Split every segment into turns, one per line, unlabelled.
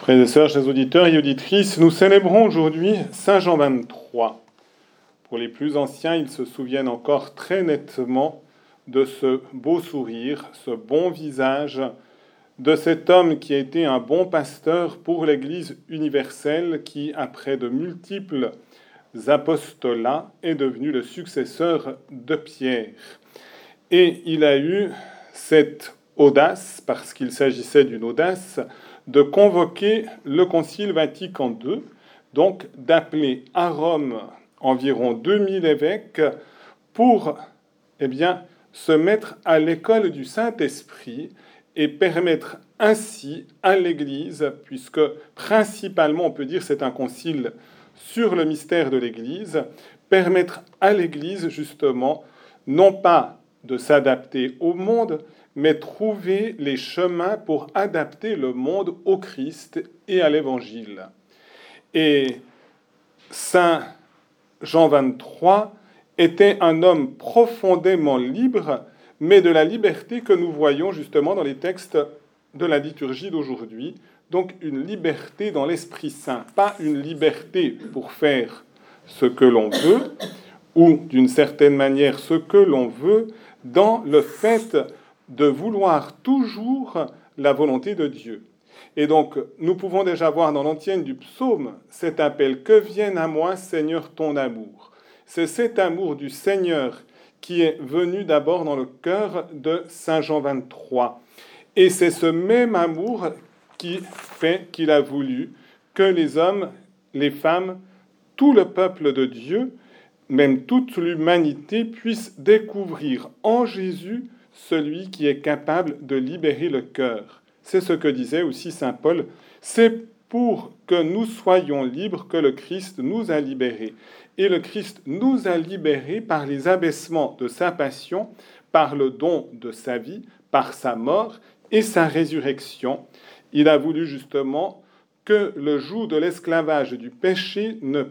Frères et sœurs, chers auditeurs et auditrices, nous célébrons aujourd'hui Saint Jean 23. Pour les plus anciens, ils se souviennent encore très nettement de ce beau sourire, ce bon visage de cet homme qui a été un bon pasteur pour l'Église universelle qui, après de multiples apostolats, est devenu le successeur de Pierre. Et il a eu cette audace, parce qu'il s'agissait d'une audace, de convoquer le Concile Vatican II, donc d'appeler à Rome environ 2000 évêques pour eh bien, se mettre à l'école du Saint-Esprit et permettre ainsi à l'Église, puisque principalement on peut dire c'est un concile sur le mystère de l'Église, permettre à l'Église justement non pas de s'adapter au monde, mais trouver les chemins pour adapter le monde au Christ et à l'Évangile. Et Saint Jean 23 était un homme profondément libre, mais de la liberté que nous voyons justement dans les textes de la liturgie d'aujourd'hui. Donc une liberté dans l'Esprit Saint, pas une liberté pour faire ce que l'on veut, ou d'une certaine manière ce que l'on veut, dans le fait de vouloir toujours la volonté de Dieu. Et donc, nous pouvons déjà voir dans l'antienne du psaume cet appel Que vienne à moi, Seigneur, ton amour? C'est cet amour du Seigneur qui est venu d'abord dans le cœur de Saint Jean 23. Et c'est ce même amour qui fait qu'il a voulu que les hommes, les femmes, tout le peuple de Dieu, même toute l'humanité puisse découvrir en Jésus celui qui est capable de libérer le cœur. C'est ce que disait aussi Saint Paul. C'est pour que nous soyons libres que le Christ nous a libérés. Et le Christ nous a libérés par les abaissements de sa passion, par le don de sa vie, par sa mort et sa résurrection. Il a voulu justement que le joug de l'esclavage du péché ne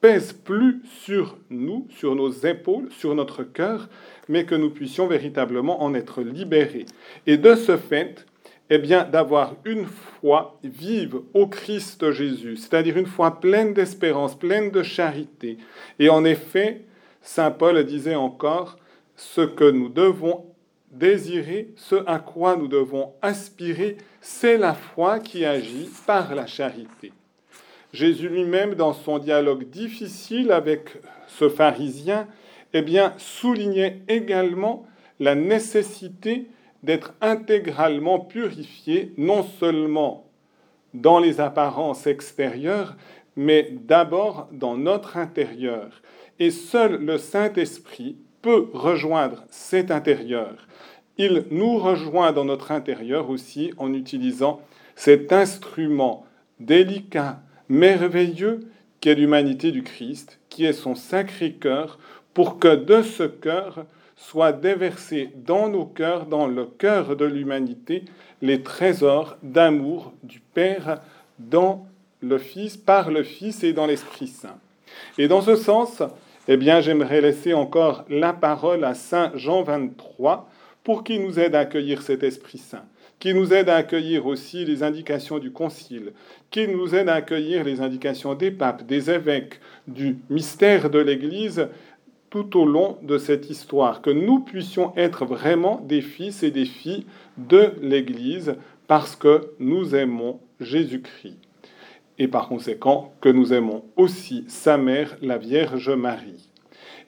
pèse plus sur nous, sur nos épaules, sur notre cœur, mais que nous puissions véritablement en être libérés. Et de ce fait, eh bien, d'avoir une foi vive au Christ Jésus, c'est-à-dire une foi pleine d'espérance, pleine de charité. Et en effet, Saint Paul disait encore, ce que nous devons désirer, ce à quoi nous devons aspirer, c'est la foi qui agit par la charité. Jésus lui-même, dans son dialogue difficile avec ce pharisien, eh soulignait également la nécessité d'être intégralement purifié, non seulement dans les apparences extérieures, mais d'abord dans notre intérieur. Et seul le Saint-Esprit peut rejoindre cet intérieur. Il nous rejoint dans notre intérieur aussi en utilisant cet instrument délicat, merveilleux qu'est l'humanité du Christ, qui est son sacré cœur, pour que de ce cœur soient déversés dans nos cœurs, dans le cœur de l'humanité, les trésors d'amour du Père dans le Fils, par le Fils et dans l'Esprit Saint. Et dans ce sens, eh bien, j'aimerais laisser encore la parole à Saint Jean 23 pour qu'il nous aide à accueillir cet Esprit Saint qui nous aide à accueillir aussi les indications du Concile, qui nous aide à accueillir les indications des papes, des évêques, du mystère de l'Église tout au long de cette histoire, que nous puissions être vraiment des fils et des filles de l'Église parce que nous aimons Jésus-Christ. Et par conséquent, que nous aimons aussi sa mère, la Vierge Marie.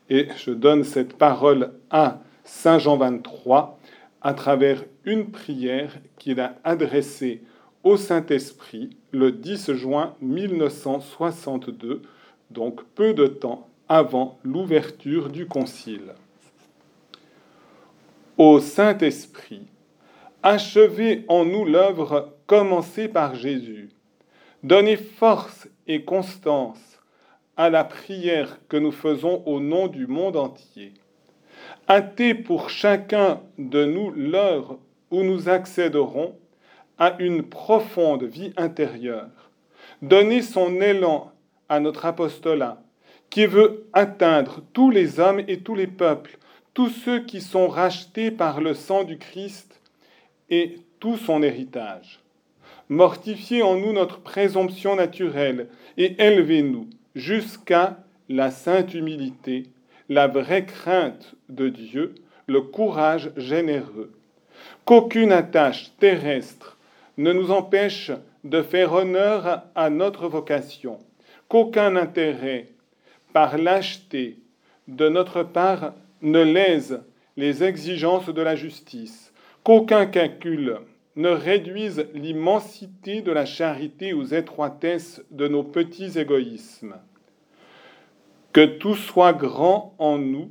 Et je donne cette parole à Saint Jean 23 à travers une prière qu'il a adressée au Saint-Esprit le 10 juin 1962, donc peu de temps avant l'ouverture du Concile. Ô Saint-Esprit, achevez en nous l'œuvre commencée par Jésus. Donnez force et constance à la prière que nous faisons au nom du monde entier hâter pour chacun de nous l'heure où nous accéderons à une profonde vie intérieure, donner son élan à notre apostolat, qui veut atteindre tous les hommes et tous les peuples, tous ceux qui sont rachetés par le sang du Christ et tout son héritage. Mortifiez en nous notre présomption naturelle et élevez-nous jusqu'à la sainte humilité, la vraie crainte de Dieu, le courage généreux. Qu'aucune attache terrestre ne nous empêche de faire honneur à notre vocation, qu'aucun intérêt par lâcheté de notre part ne lèse les exigences de la justice, qu'aucun calcul ne réduise l'immensité de la charité aux étroitesses de nos petits égoïsmes. Que tout soit grand en nous,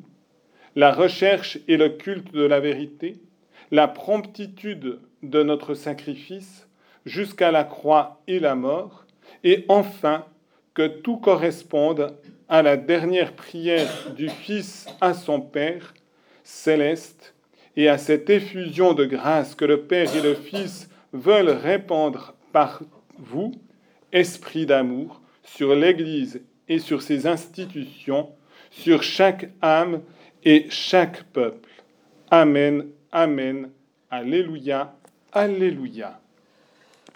la recherche et le culte de la vérité, la promptitude de notre sacrifice jusqu'à la croix et la mort, et enfin que tout corresponde à la dernière prière du Fils à son Père céleste et à cette effusion de grâce que le Père et le Fils veulent répandre par vous, esprit d'amour, sur l'Église et sur ses institutions, sur chaque âme et chaque peuple. Amen, Amen, Alléluia, Alléluia.